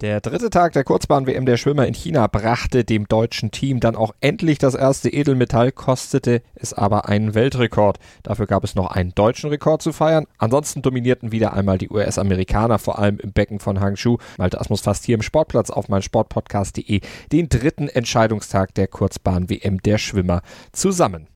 Der dritte Tag der Kurzbahn-WM der Schwimmer in China brachte dem deutschen Team dann auch endlich das erste Edelmetall, kostete es aber einen Weltrekord. Dafür gab es noch einen deutschen Rekord zu feiern. Ansonsten dominierten wieder einmal die US-Amerikaner, vor allem im Becken von Hangzhou. Malte Asmus fast hier im Sportplatz auf meinsportpodcast.de den dritten Entscheidungstag der Kurzbahn-WM der Schwimmer zusammen.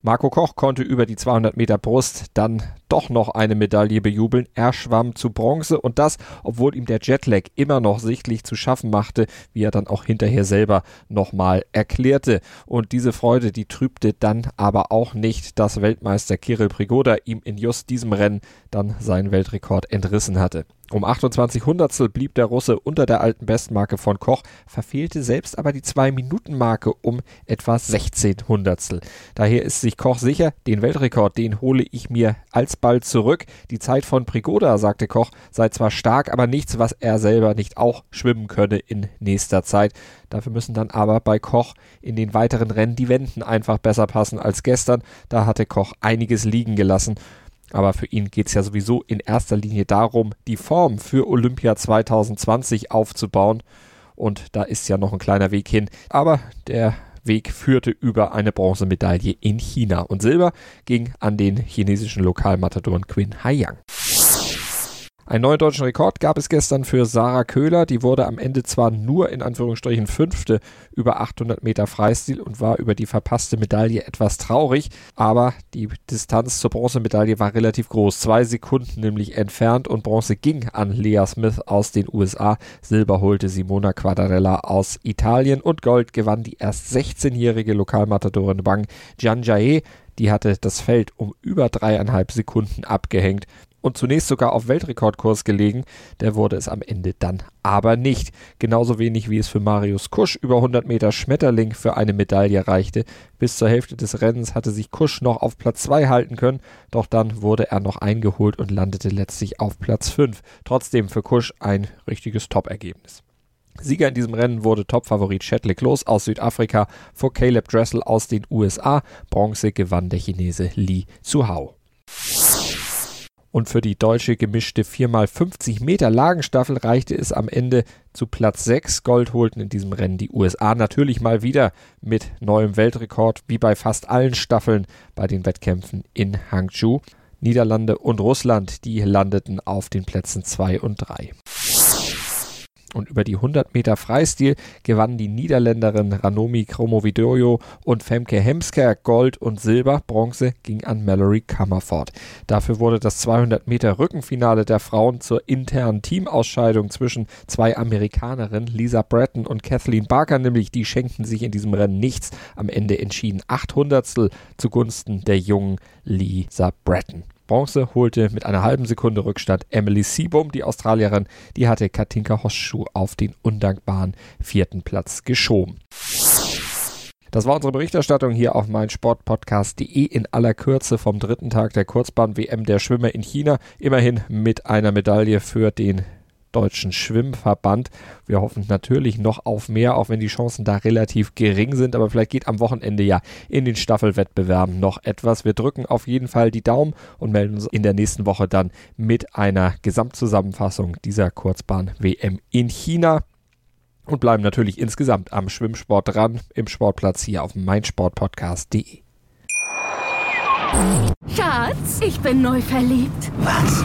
Marco Koch konnte über die 200 Meter Brust dann doch noch eine Medaille bejubeln. Er schwamm zu Bronze und das, obwohl ihm der Jetlag immer noch sichtlich zu schaffen machte, wie er dann auch hinterher selber nochmal erklärte. Und diese Freude, die trübte dann aber auch nicht, dass Weltmeister Kirill Prigoda ihm in just diesem Rennen dann seinen Weltrekord entrissen hatte. Um 28 Hundertstel blieb der Russe unter der alten Bestmarke von Koch, verfehlte selbst aber die 2-Minuten-Marke um etwa 16 Hundertstel. Daher ist sich Koch sicher, den Weltrekord, den hole ich mir alsbald zurück. Die Zeit von Prigoda, sagte Koch, sei zwar stark, aber nichts, was er selber nicht auch schwimmen könne in nächster Zeit. Dafür müssen dann aber bei Koch in den weiteren Rennen die Wenden einfach besser passen als gestern. Da hatte Koch einiges liegen gelassen. Aber für ihn geht es ja sowieso in erster Linie darum, die Form für Olympia 2020 aufzubauen. Und da ist ja noch ein kleiner Weg hin. Aber der Weg führte über eine Bronzemedaille in China. Und Silber ging an den chinesischen Lokalmatadoren Quinn Haiyang. Einen neuen deutschen Rekord gab es gestern für Sarah Köhler. Die wurde am Ende zwar nur in Anführungsstrichen Fünfte über 800 Meter Freistil und war über die verpasste Medaille etwas traurig, aber die Distanz zur Bronzemedaille war relativ groß. Zwei Sekunden nämlich entfernt und Bronze ging an Lea Smith aus den USA. Silber holte Simona Quadarella aus Italien und Gold gewann die erst 16-jährige Lokalmatadorin Bang Jianjae. Die hatte das Feld um über dreieinhalb Sekunden abgehängt und zunächst sogar auf Weltrekordkurs gelegen. Der wurde es am Ende dann aber nicht. Genauso wenig wie es für Marius Kusch über 100 Meter Schmetterling für eine Medaille reichte. Bis zur Hälfte des Rennens hatte sich Kusch noch auf Platz 2 halten können, doch dann wurde er noch eingeholt und landete letztlich auf Platz 5. Trotzdem für Kusch ein richtiges Top-Ergebnis. Sieger in diesem Rennen wurde Topfavorit Chadwick Los aus Südafrika vor Caleb Dressel aus den USA. Bronze gewann der Chinese Li Zuhao. Und für die deutsche gemischte 4x50 Meter Lagenstaffel reichte es am Ende zu Platz 6. Gold holten in diesem Rennen die USA natürlich mal wieder mit neuem Weltrekord, wie bei fast allen Staffeln bei den Wettkämpfen in Hangzhou. Niederlande und Russland, die landeten auf den Plätzen 2 und 3. Und über die 100 Meter Freistil gewannen die Niederländerin Ranomi Kromovidojo und Femke Hemsker Gold und Silber. Bronze ging an Mallory Kammerford. Dafür wurde das 200 Meter Rückenfinale der Frauen zur internen Teamausscheidung zwischen zwei Amerikanerinnen, Lisa Bratton und Kathleen Barker, nämlich die schenkten sich in diesem Rennen nichts. Am Ende entschieden 800 zugunsten der jungen Lisa Bratton. Bronze holte mit einer halben Sekunde Rückstand Emily Seabohm, die Australierin. Die hatte Katinka Hosschuh auf den undankbaren vierten Platz geschoben. Das war unsere Berichterstattung hier auf meinsportpodcast.de in aller Kürze vom dritten Tag der Kurzbahn-WM der Schwimmer in China. Immerhin mit einer Medaille für den Deutschen Schwimmverband. Wir hoffen natürlich noch auf mehr, auch wenn die Chancen da relativ gering sind. Aber vielleicht geht am Wochenende ja in den Staffelwettbewerben noch etwas. Wir drücken auf jeden Fall die Daumen und melden uns in der nächsten Woche dann mit einer Gesamtzusammenfassung dieser Kurzbahn-WM in China und bleiben natürlich insgesamt am Schwimmsport dran im Sportplatz hier auf meinsportpodcast.de. Schatz, ich bin neu verliebt. Was?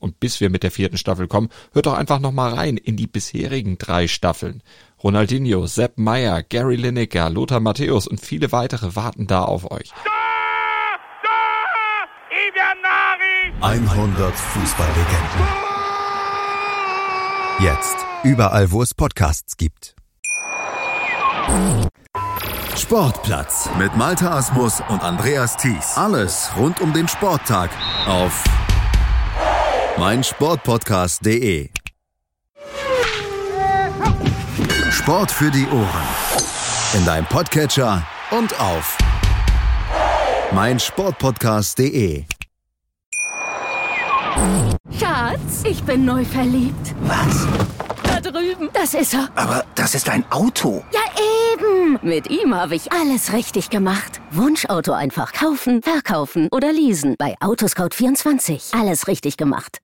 Und bis wir mit der vierten Staffel kommen, hört doch einfach nochmal rein in die bisherigen drei Staffeln. Ronaldinho, Sepp Meyer, Gary Lineker, Lothar Matthäus und viele weitere warten da auf euch. 100 Fußballlegenden. Jetzt überall, wo es Podcasts gibt. Sportplatz mit Malta Asmus und Andreas Thies. Alles rund um den Sporttag auf meinsportpodcast.de. Sport für die Ohren. In deinem Podcatcher und auf meinsportpodcast.de. Schatz, ich bin neu verliebt. Was? Da drüben. Das ist er. Aber das ist ein Auto. Ja, eben. Mit ihm habe ich alles richtig gemacht. Wunschauto einfach kaufen, verkaufen oder leasen. Bei Autoscout24. Alles richtig gemacht.